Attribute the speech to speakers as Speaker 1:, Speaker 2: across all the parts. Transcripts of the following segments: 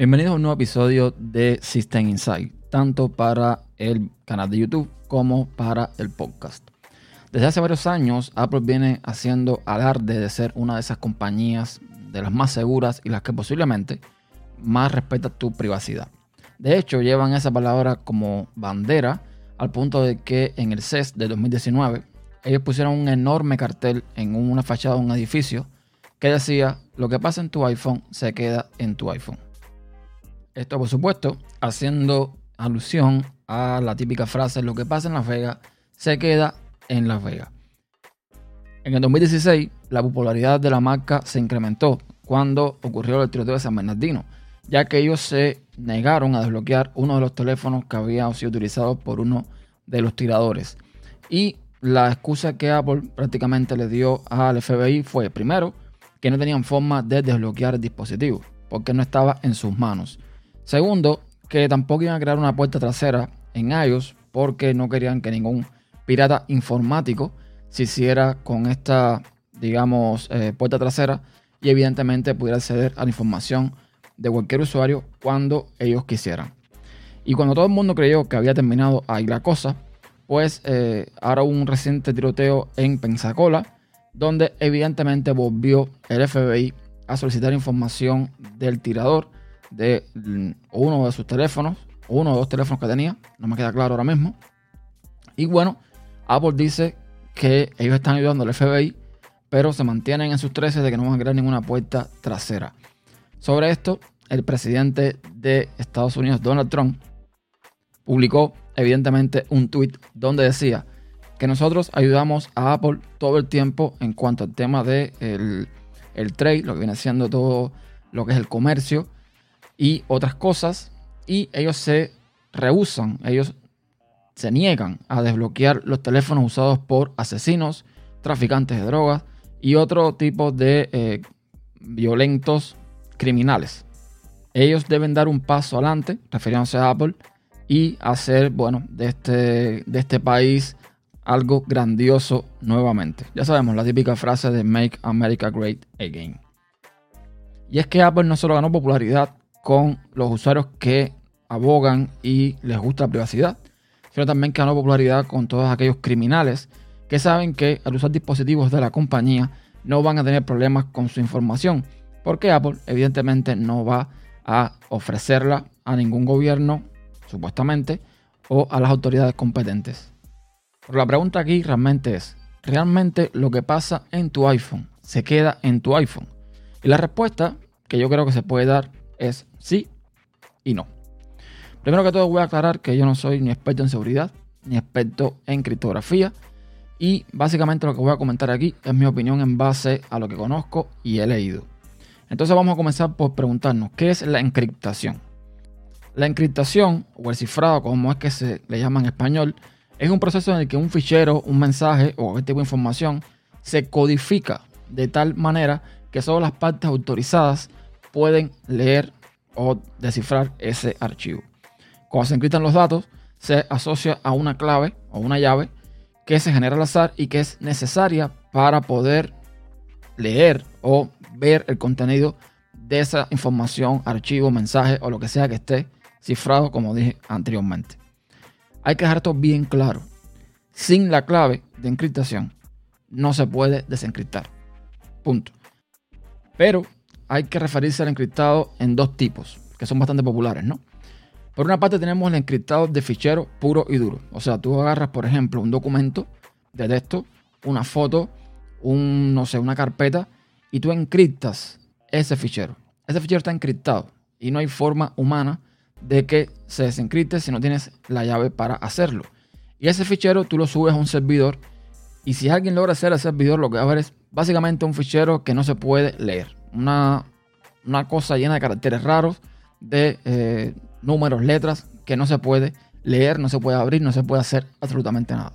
Speaker 1: Bienvenidos a un nuevo episodio de System Insight, tanto para el canal de YouTube como para el podcast. Desde hace varios años, Apple viene haciendo alarde de ser una de esas compañías de las más seguras y las que posiblemente más respeta tu privacidad. De hecho, llevan esa palabra como bandera al punto de que en el CES de 2019 ellos pusieron un enorme cartel en una fachada de un edificio que decía, lo que pasa en tu iPhone se queda en tu iPhone. Esto, por supuesto, haciendo alusión a la típica frase, lo que pasa en Las Vegas se queda en Las Vegas. En el 2016, la popularidad de la marca se incrementó cuando ocurrió el tiroteo de San Bernardino, ya que ellos se negaron a desbloquear uno de los teléfonos que había sido utilizado por uno de los tiradores. Y la excusa que Apple prácticamente le dio al FBI fue, primero, que no tenían forma de desbloquear el dispositivo, porque no estaba en sus manos. Segundo, que tampoco iban a crear una puerta trasera en iOS porque no querían que ningún pirata informático se hiciera con esta, digamos, eh, puerta trasera y evidentemente pudiera acceder a la información de cualquier usuario cuando ellos quisieran. Y cuando todo el mundo creyó que había terminado ahí la cosa, pues eh, ahora hubo un reciente tiroteo en Pensacola, donde evidentemente volvió el FBI a solicitar información del tirador de uno de sus teléfonos, uno o dos teléfonos que tenía, no me queda claro ahora mismo. Y bueno, Apple dice que ellos están ayudando al FBI, pero se mantienen en sus 13 de que no van a crear ninguna puerta trasera. Sobre esto, el presidente de Estados Unidos, Donald Trump, publicó evidentemente un tweet donde decía que nosotros ayudamos a Apple todo el tiempo en cuanto al tema de el trade, lo que viene siendo todo lo que es el comercio, y otras cosas. Y ellos se rehusan, ellos se niegan a desbloquear los teléfonos usados por asesinos, traficantes de drogas y otro tipo de eh, violentos criminales. Ellos deben dar un paso adelante, refiriéndose a Apple, y hacer, bueno, de este, de este país algo grandioso nuevamente. Ya sabemos la típica frase de Make America Great Again. Y es que Apple no solo ganó popularidad con los usuarios que abogan y les gusta la privacidad, sino también que ganó popularidad con todos aquellos criminales que saben que al usar dispositivos de la compañía no van a tener problemas con su información, porque Apple evidentemente no va a ofrecerla a ningún gobierno, supuestamente, o a las autoridades competentes. Pero la pregunta aquí realmente es, ¿realmente lo que pasa en tu iPhone se queda en tu iPhone? Y la respuesta que yo creo que se puede dar es sí y no. Primero que todo voy a aclarar que yo no soy ni experto en seguridad, ni experto en criptografía. Y básicamente lo que voy a comentar aquí es mi opinión en base a lo que conozco y he leído. Entonces vamos a comenzar por preguntarnos, ¿qué es la encriptación? La encriptación, o el cifrado, como es que se le llama en español, es un proceso en el que un fichero, un mensaje o este tipo de información se codifica de tal manera que solo las partes autorizadas pueden leer o descifrar ese archivo. Cuando se encriptan los datos, se asocia a una clave o una llave que se genera al azar y que es necesaria para poder leer o ver el contenido de esa información, archivo, mensaje o lo que sea que esté cifrado, como dije anteriormente. Hay que dejar esto bien claro. Sin la clave de encriptación no se puede desencriptar. Punto. Pero hay que referirse al encriptado en dos tipos, que son bastante populares, ¿no? Por una parte tenemos el encriptado de fichero puro y duro. O sea, tú agarras, por ejemplo, un documento de texto, una foto, un, no sé, una carpeta, y tú encriptas ese fichero. Ese fichero está encriptado y no hay forma humana de que se desencripte si no tienes la llave para hacerlo. Y ese fichero tú lo subes a un servidor y si alguien logra hacer el servidor, lo que va a ver es básicamente un fichero que no se puede leer una, cosa llena de caracteres raros, de eh, números, letras, que no se puede leer, no se puede abrir, no se puede hacer absolutamente nada.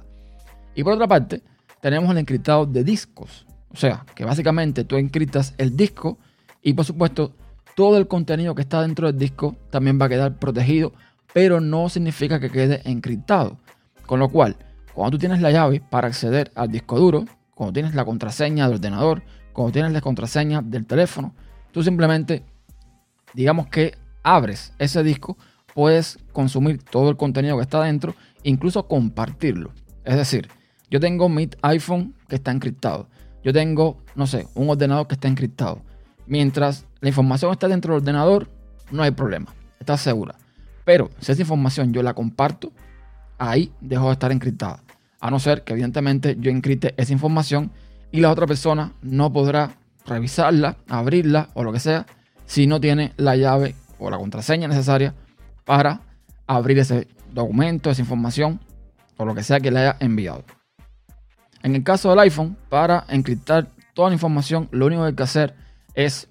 Speaker 1: Y por otra parte, tenemos el encriptado de discos. O sea, que básicamente tú encriptas el disco y por supuesto todo el contenido que está dentro del disco también va a quedar protegido, pero no significa que quede encriptado. Con lo cual, cuando tú tienes la llave para acceder al disco duro, cuando tienes la contraseña del ordenador, cuando tienes la contraseña del teléfono, tú simplemente, digamos que abres ese disco, puedes consumir todo el contenido que está dentro, incluso compartirlo. Es decir, yo tengo mi iPhone que está encriptado. Yo tengo, no sé, un ordenador que está encriptado. Mientras la información está dentro del ordenador, no hay problema. Estás segura. Pero si esa información yo la comparto, ahí dejo de estar encriptada. A no ser que evidentemente yo encripte esa información y la otra persona no podrá revisarla, abrirla o lo que sea si no tiene la llave o la contraseña necesaria para abrir ese documento, esa información o lo que sea que le haya enviado. En el caso del iPhone, para encriptar toda la información, lo único que hay que hacer es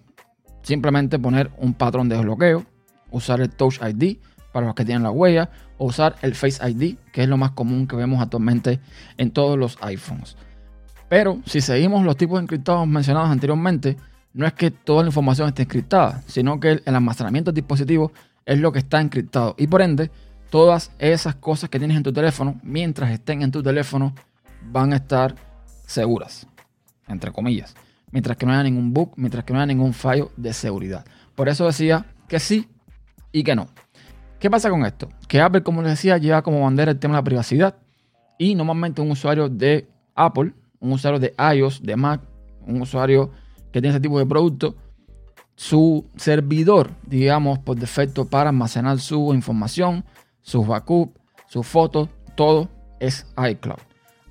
Speaker 1: simplemente poner un patrón de desbloqueo, usar el Touch ID para los que tienen la huella, o usar el Face ID, que es lo más común que vemos actualmente en todos los iPhones. Pero si seguimos los tipos encriptados mencionados anteriormente, no es que toda la información esté encriptada, sino que el almacenamiento del dispositivo es lo que está encriptado. Y por ende, todas esas cosas que tienes en tu teléfono, mientras estén en tu teléfono, van a estar seguras, entre comillas. Mientras que no haya ningún bug, mientras que no haya ningún fallo de seguridad. Por eso decía que sí y que no. ¿Qué pasa con esto? Que Apple, como les decía, lleva como bandera el tema de la privacidad. Y normalmente un usuario de Apple, un usuario de iOS, de Mac, un usuario que tiene ese tipo de producto, su servidor, digamos, por defecto para almacenar su información, sus backups, sus fotos, todo es iCloud.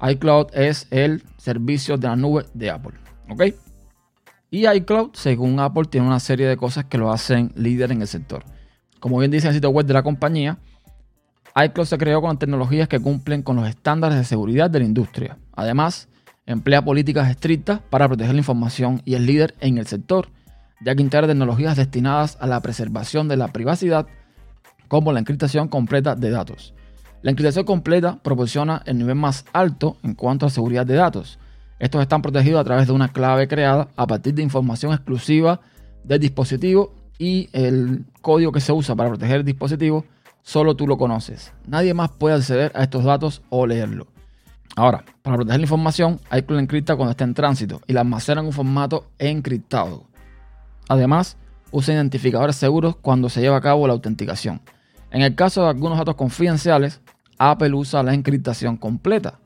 Speaker 1: iCloud es el servicio de la nube de Apple. ¿Ok? Y iCloud, según Apple, tiene una serie de cosas que lo hacen líder en el sector. Como bien dice el sitio web de la compañía, iCloud se creó con tecnologías que cumplen con los estándares de seguridad de la industria. Además, emplea políticas estrictas para proteger la información y es líder en el sector, ya que integra tecnologías destinadas a la preservación de la privacidad, como la encriptación completa de datos. La encriptación completa proporciona el nivel más alto en cuanto a seguridad de datos. Estos están protegidos a través de una clave creada a partir de información exclusiva del dispositivo y el código que se usa para proteger el dispositivo solo tú lo conoces. Nadie más puede acceder a estos datos o leerlo. Ahora, para proteger la información, iCloud encripta cuando está en tránsito y la almacena en un formato encriptado. Además, usa identificadores seguros cuando se lleva a cabo la autenticación. En el caso de algunos datos confidenciales, Apple usa la encriptación completa.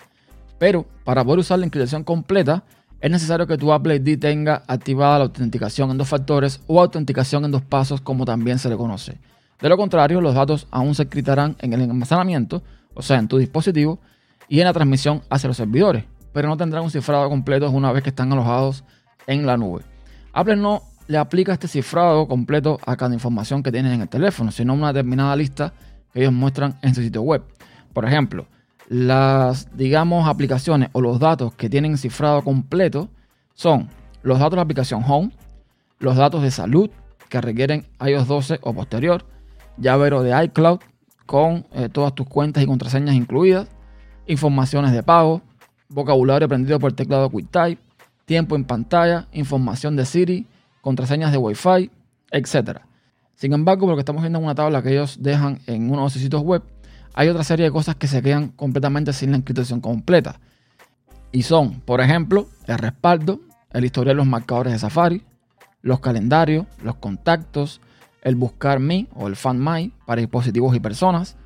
Speaker 1: Pero para poder usar la encriptación completa, es necesario que tu Apple ID tenga activada la autenticación en dos factores o autenticación en dos pasos como también se le conoce. De lo contrario, los datos aún se encriptarán en el almacenamiento, o sea, en tu dispositivo, y en la transmisión hacia los servidores, pero no tendrán un cifrado completo una vez que están alojados en la nube. Apple no le aplica este cifrado completo a cada información que tienes en el teléfono, sino una determinada lista que ellos muestran en su sitio web. Por ejemplo, las, digamos, aplicaciones o los datos que tienen cifrado completo son los datos de la aplicación Home, los datos de salud que requieren iOS 12 o posterior, llavero de iCloud con eh, todas tus cuentas y contraseñas incluidas, informaciones de pago, vocabulario aprendido por teclado QuickType, tiempo en pantalla, información de Siri, contraseñas de Wi-Fi, etc. Sin embargo, lo que estamos viendo en una tabla que ellos dejan en uno de sus sitios web, hay otra serie de cosas que se quedan completamente sin la encriptación completa. Y son, por ejemplo, el respaldo, el historial de los marcadores de Safari, los calendarios, los contactos, el buscar me o el Find My para dispositivos y personas,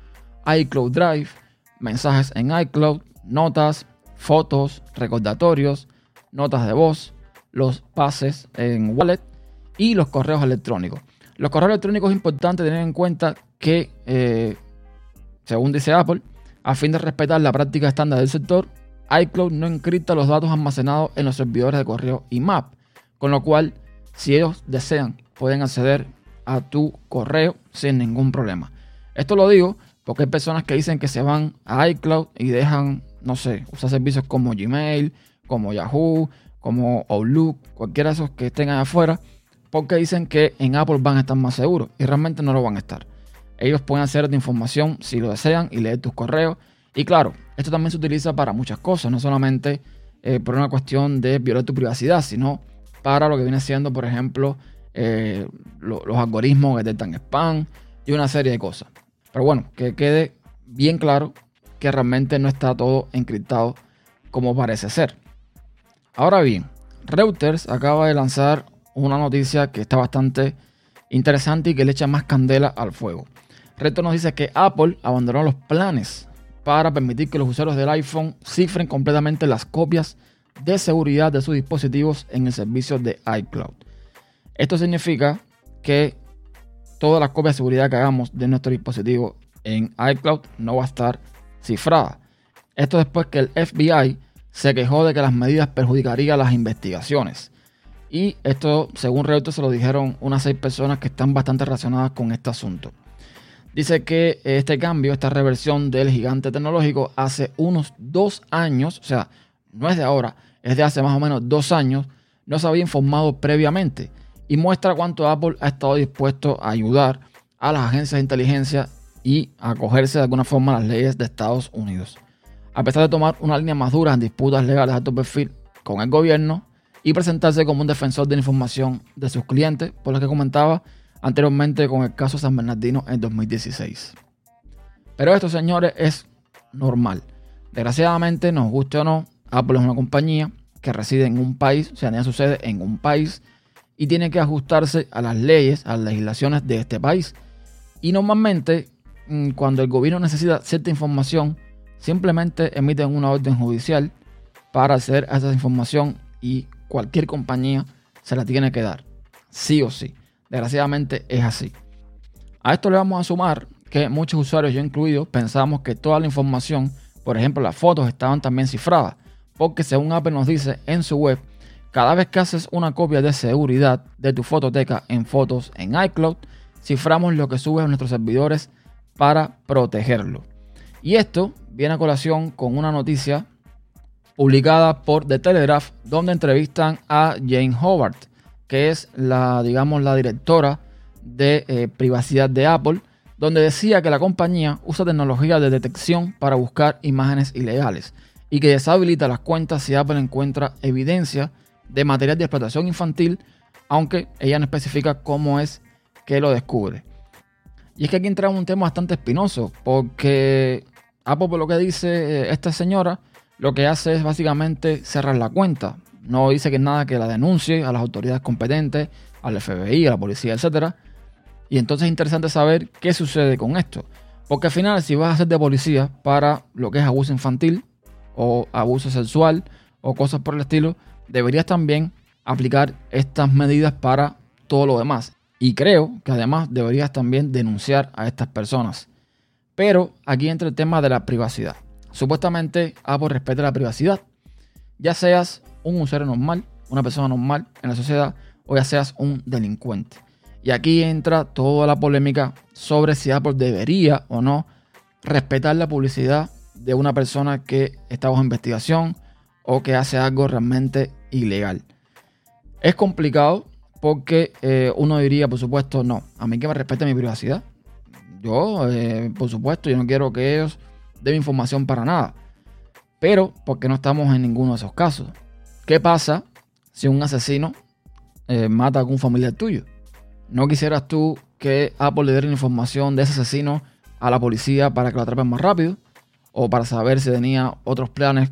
Speaker 1: iCloud Drive, mensajes en iCloud, notas, fotos, recordatorios, notas de voz, los pases en Wallet y los correos electrónicos. Los correos electrónicos es importante tener en cuenta que, eh, según dice Apple, a fin de respetar la práctica estándar del sector, iCloud no encripta los datos almacenados en los servidores de correo IMAP, con lo cual, si ellos desean, pueden acceder a tu correo sin ningún problema. Esto lo digo porque hay personas que dicen que se van a iCloud y dejan, no sé, usar servicios como Gmail, como Yahoo, como Outlook, cualquiera de esos que estén allá afuera, porque dicen que en Apple van a estar más seguros y realmente no lo van a estar. Ellos pueden hacer de información si lo desean y leer tus correos. Y claro, esto también se utiliza para muchas cosas, no solamente eh, por una cuestión de violar tu privacidad, sino para lo que viene siendo, por ejemplo, eh, los algoritmos que detectan spam y una serie de cosas. Pero bueno, que quede bien claro que realmente no está todo encriptado como parece ser. Ahora bien, Reuters acaba de lanzar una noticia que está bastante interesante y que le echa más candela al fuego. Reto nos dice que Apple abandonó los planes para permitir que los usuarios del iPhone cifren completamente las copias de seguridad de sus dispositivos en el servicio de iCloud. Esto significa que todas las copias de seguridad que hagamos de nuestro dispositivo en iCloud no va a estar cifrada. Esto después que el FBI se quejó de que las medidas perjudicarían las investigaciones. Y esto, según Reuters, se lo dijeron unas seis personas que están bastante relacionadas con este asunto. Dice que este cambio, esta reversión del gigante tecnológico hace unos dos años, o sea, no es de ahora, es de hace más o menos dos años, no se había informado previamente y muestra cuánto Apple ha estado dispuesto a ayudar a las agencias de inteligencia y a acogerse de alguna forma a las leyes de Estados Unidos. A pesar de tomar una línea más dura en disputas legales de alto perfil con el gobierno y presentarse como un defensor de la información de sus clientes, por lo que comentaba anteriormente con el caso San Bernardino en 2016. Pero esto, señores, es normal. Desgraciadamente, nos guste o no, Apple es una compañía que reside en un país, o sea, tenía su sede en un país y tiene que ajustarse a las leyes, a las legislaciones de este país. Y normalmente, mm, cuando el gobierno necesita cierta información, simplemente emiten una orden judicial para hacer esa información y cualquier compañía se la tiene que dar, sí o sí. Desgraciadamente es así. A esto le vamos a sumar que muchos usuarios, yo incluido, pensamos que toda la información, por ejemplo las fotos, estaban también cifradas porque según Apple nos dice en su web, cada vez que haces una copia de seguridad de tu fototeca en fotos en iCloud, ciframos lo que subes a nuestros servidores para protegerlo. Y esto viene a colación con una noticia publicada por The Telegraph, donde entrevistan a Jane Howard, que es la, digamos, la directora de eh, privacidad de Apple, donde decía que la compañía usa tecnología de detección para buscar imágenes ilegales y que deshabilita las cuentas si Apple encuentra evidencia de material de explotación infantil, aunque ella no especifica cómo es que lo descubre. Y es que aquí entra un tema bastante espinoso, porque Apple, por lo que dice eh, esta señora, lo que hace es básicamente cerrar la cuenta. No dice que nada que la denuncie a las autoridades competentes, al FBI, a la policía, etc. Y entonces es interesante saber qué sucede con esto. Porque al final, si vas a ser de policía para lo que es abuso infantil, o abuso sexual o cosas por el estilo, deberías también aplicar estas medidas para todo lo demás. Y creo que además deberías también denunciar a estas personas. Pero aquí entra el tema de la privacidad. Supuestamente Apple respeta la privacidad. Ya seas un usuario normal, una persona normal en la sociedad, o ya seas un delincuente. Y aquí entra toda la polémica sobre si Apple debería o no respetar la publicidad de una persona que está bajo investigación o que hace algo realmente ilegal. Es complicado porque eh, uno diría, por supuesto, no, a mí que me respete mi privacidad. Yo, eh, por supuesto, yo no quiero que ellos den información para nada. Pero, porque no estamos en ninguno de esos casos? ¿Qué pasa si un asesino eh, mata a algún familiar tuyo? ¿No quisieras tú que Apple le diera información de ese asesino a la policía para que lo atrapen más rápido? o para saber si tenía otros planes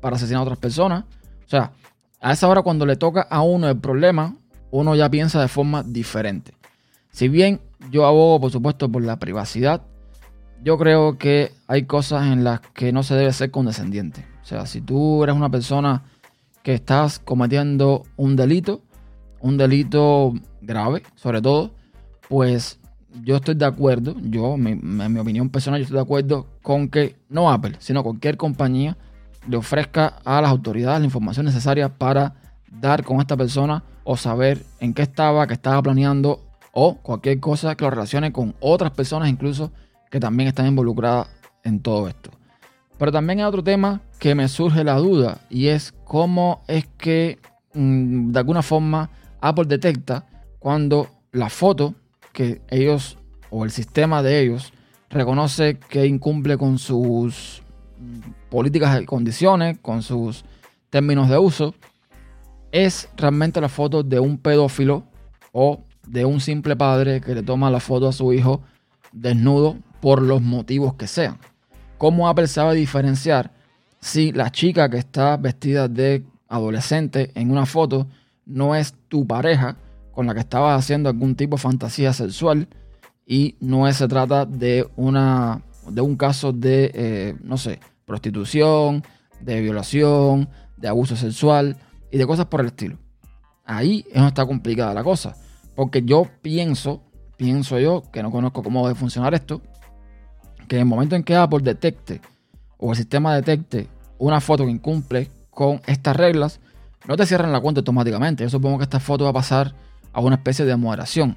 Speaker 1: para asesinar a otras personas. O sea, a esa hora cuando le toca a uno el problema, uno ya piensa de forma diferente. Si bien yo abogo, por supuesto, por la privacidad, yo creo que hay cosas en las que no se debe ser condescendiente. O sea, si tú eres una persona que estás cometiendo un delito, un delito grave, sobre todo, pues yo estoy de acuerdo, yo, en mi opinión personal, yo estoy de acuerdo con que no Apple, sino cualquier compañía le ofrezca a las autoridades la información necesaria para dar con esta persona o saber en qué estaba, qué estaba planeando o cualquier cosa que lo relacione con otras personas incluso que también están involucradas en todo esto. Pero también hay otro tema que me surge la duda y es cómo es que mm, de alguna forma Apple detecta cuando la foto que ellos o el sistema de ellos reconoce que incumple con sus políticas y condiciones, con sus términos de uso, es realmente la foto de un pedófilo o de un simple padre que le toma la foto a su hijo desnudo por los motivos que sean. ¿Cómo Apple sabe diferenciar si la chica que está vestida de adolescente en una foto no es tu pareja, con la que estabas haciendo algún tipo de fantasía sexual y no se trata de, una, de un caso de, eh, no sé, prostitución, de violación, de abuso sexual y de cosas por el estilo. Ahí es donde está complicada la cosa. Porque yo pienso, pienso yo, que no conozco cómo debe funcionar esto, que en el momento en que Apple detecte o el sistema detecte una foto que incumple con estas reglas, no te cierran la cuenta automáticamente. Yo supongo que esta foto va a pasar a una especie de moderación,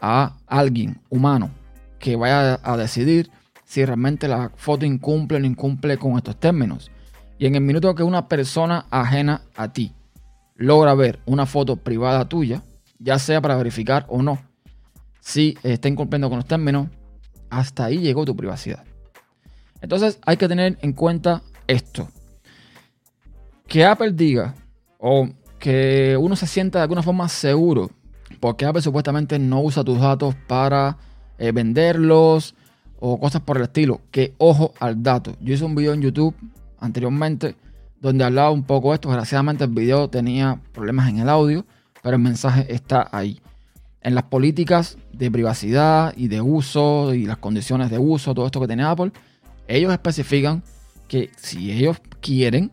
Speaker 1: a alguien humano que vaya a decidir si realmente la foto incumple o no incumple con estos términos. Y en el minuto que una persona ajena a ti logra ver una foto privada tuya, ya sea para verificar o no si está incumpliendo con los términos, hasta ahí llegó tu privacidad. Entonces hay que tener en cuenta esto. Que Apple diga o que uno se sienta de alguna forma seguro porque Apple supuestamente no usa tus datos para eh, venderlos o cosas por el estilo. Que ojo al dato. Yo hice un video en YouTube anteriormente donde hablaba un poco de esto. Desgraciadamente el video tenía problemas en el audio, pero el mensaje está ahí. En las políticas de privacidad y de uso y las condiciones de uso, todo esto que tiene Apple, ellos especifican que si ellos quieren,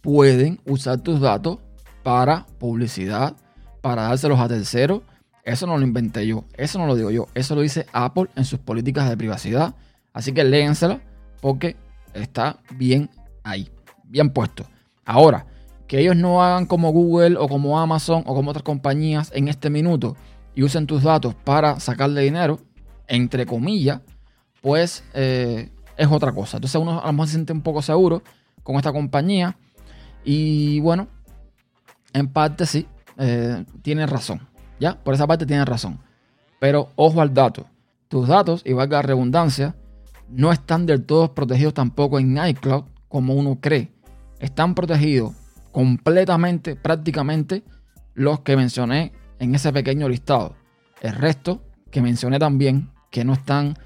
Speaker 1: pueden usar tus datos para publicidad, para dárselos a terceros. Eso no lo inventé yo, eso no lo digo yo, eso lo dice Apple en sus políticas de privacidad. Así que léensela porque está bien ahí, bien puesto. Ahora, que ellos no hagan como Google o como Amazon o como otras compañías en este minuto y usen tus datos para sacarle dinero, entre comillas, pues eh, es otra cosa. Entonces uno a lo mejor se siente un poco seguro con esta compañía y bueno, en parte sí, eh, tiene razón. Por esa parte tiene razón. Pero ojo al dato. Tus datos, y valga la redundancia, no están del todo protegidos tampoco en iCloud como uno cree. Están protegidos completamente, prácticamente, los que mencioné en ese pequeño listado. El resto que mencioné también, que no están,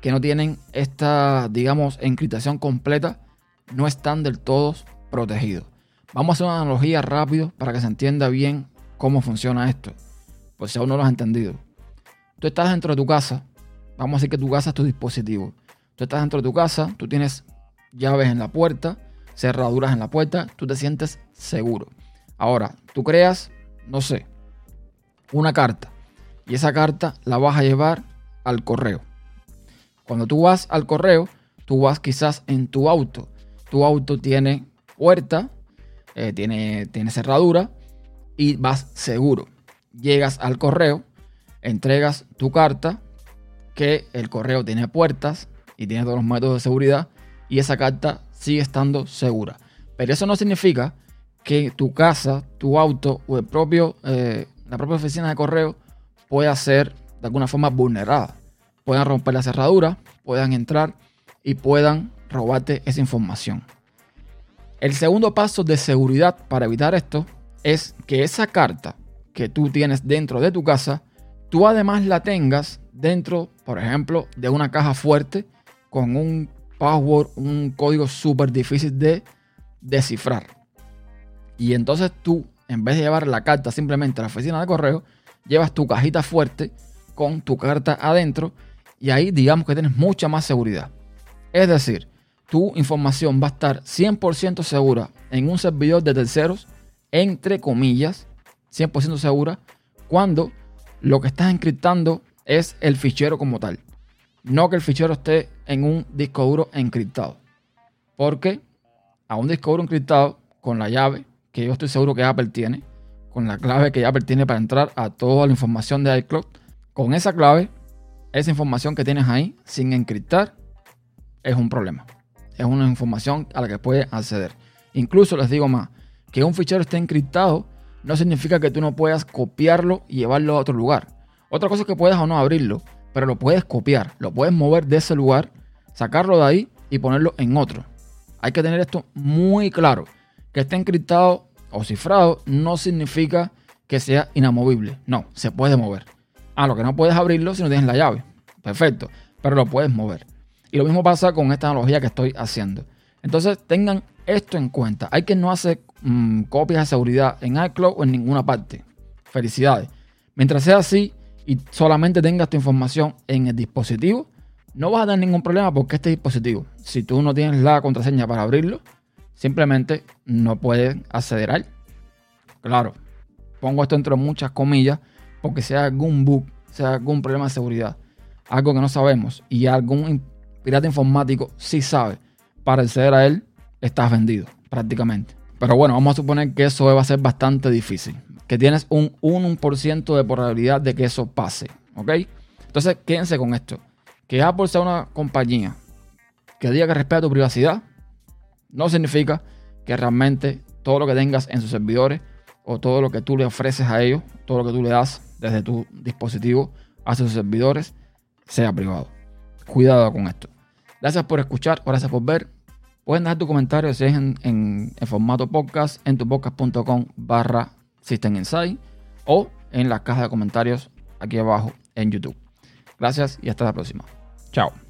Speaker 1: que no tienen esta, digamos, encriptación completa, no están del todo protegidos. Vamos a hacer una analogía rápido para que se entienda bien cómo funciona esto. Pues si aún no lo has entendido. Tú estás dentro de tu casa. Vamos a decir que tu casa es tu dispositivo. Tú estás dentro de tu casa, tú tienes llaves en la puerta, cerraduras en la puerta, tú te sientes seguro. Ahora, tú creas, no sé, una carta. Y esa carta la vas a llevar al correo. Cuando tú vas al correo, tú vas quizás en tu auto. Tu auto tiene puerta, eh, tiene, tiene cerradura y vas seguro. Llegas al correo, entregas tu carta, que el correo tiene puertas y tiene todos los métodos de seguridad y esa carta sigue estando segura. Pero eso no significa que tu casa, tu auto o el propio, eh, la propia oficina de correo pueda ser de alguna forma vulnerada. Puedan romper la cerradura, puedan entrar y puedan robarte esa información. El segundo paso de seguridad para evitar esto es que esa carta que tú tienes dentro de tu casa, tú además la tengas dentro, por ejemplo, de una caja fuerte con un password, un código súper difícil de descifrar. Y entonces tú, en vez de llevar la carta simplemente a la oficina de correo, llevas tu cajita fuerte con tu carta adentro y ahí digamos que tienes mucha más seguridad. Es decir, tu información va a estar 100% segura en un servidor de terceros, entre comillas, 100% segura, cuando lo que estás encriptando es el fichero como tal. No que el fichero esté en un disco duro encriptado. Porque a un disco duro encriptado, con la llave, que yo estoy seguro que Apple tiene, con la clave que Apple tiene para entrar a toda la información de iCloud, con esa clave, esa información que tienes ahí, sin encriptar, es un problema es una información a la que puedes acceder. Incluso les digo más, que un fichero esté encriptado no significa que tú no puedas copiarlo y llevarlo a otro lugar. Otra cosa es que puedas o no abrirlo, pero lo puedes copiar, lo puedes mover de ese lugar, sacarlo de ahí y ponerlo en otro. Hay que tener esto muy claro. Que esté encriptado o cifrado no significa que sea inamovible. No, se puede mover. Ah, lo que no puedes abrirlo si no tienes la llave. Perfecto, pero lo puedes mover. Y lo mismo pasa con esta analogía que estoy haciendo. Entonces tengan esto en cuenta. Hay que no hacer mm, copias de seguridad en iCloud o en ninguna parte. Felicidades. Mientras sea así y solamente tengas tu información en el dispositivo, no vas a tener ningún problema porque este dispositivo, si tú no tienes la contraseña para abrirlo, simplemente no puedes acceder a él. Claro, pongo esto entre muchas comillas porque hay algún bug, sea algún problema de seguridad, algo que no sabemos y algún pirata informático sí sabe, para acceder a él estás vendido prácticamente. Pero bueno, vamos a suponer que eso va a ser bastante difícil, que tienes un 1% de probabilidad de que eso pase, ¿ok? Entonces, quédense con esto. Que Apple sea una compañía que diga que respeta tu privacidad, no significa que realmente todo lo que tengas en sus servidores o todo lo que tú le ofreces a ellos, todo lo que tú le das desde tu dispositivo a sus servidores, sea privado. Cuidado con esto. Gracias por escuchar, gracias por ver. Pueden dejar tu comentario si es en, formato podcast en tupodcast.com barra System o en la caja de comentarios aquí abajo en YouTube. Gracias y hasta la próxima. Chao.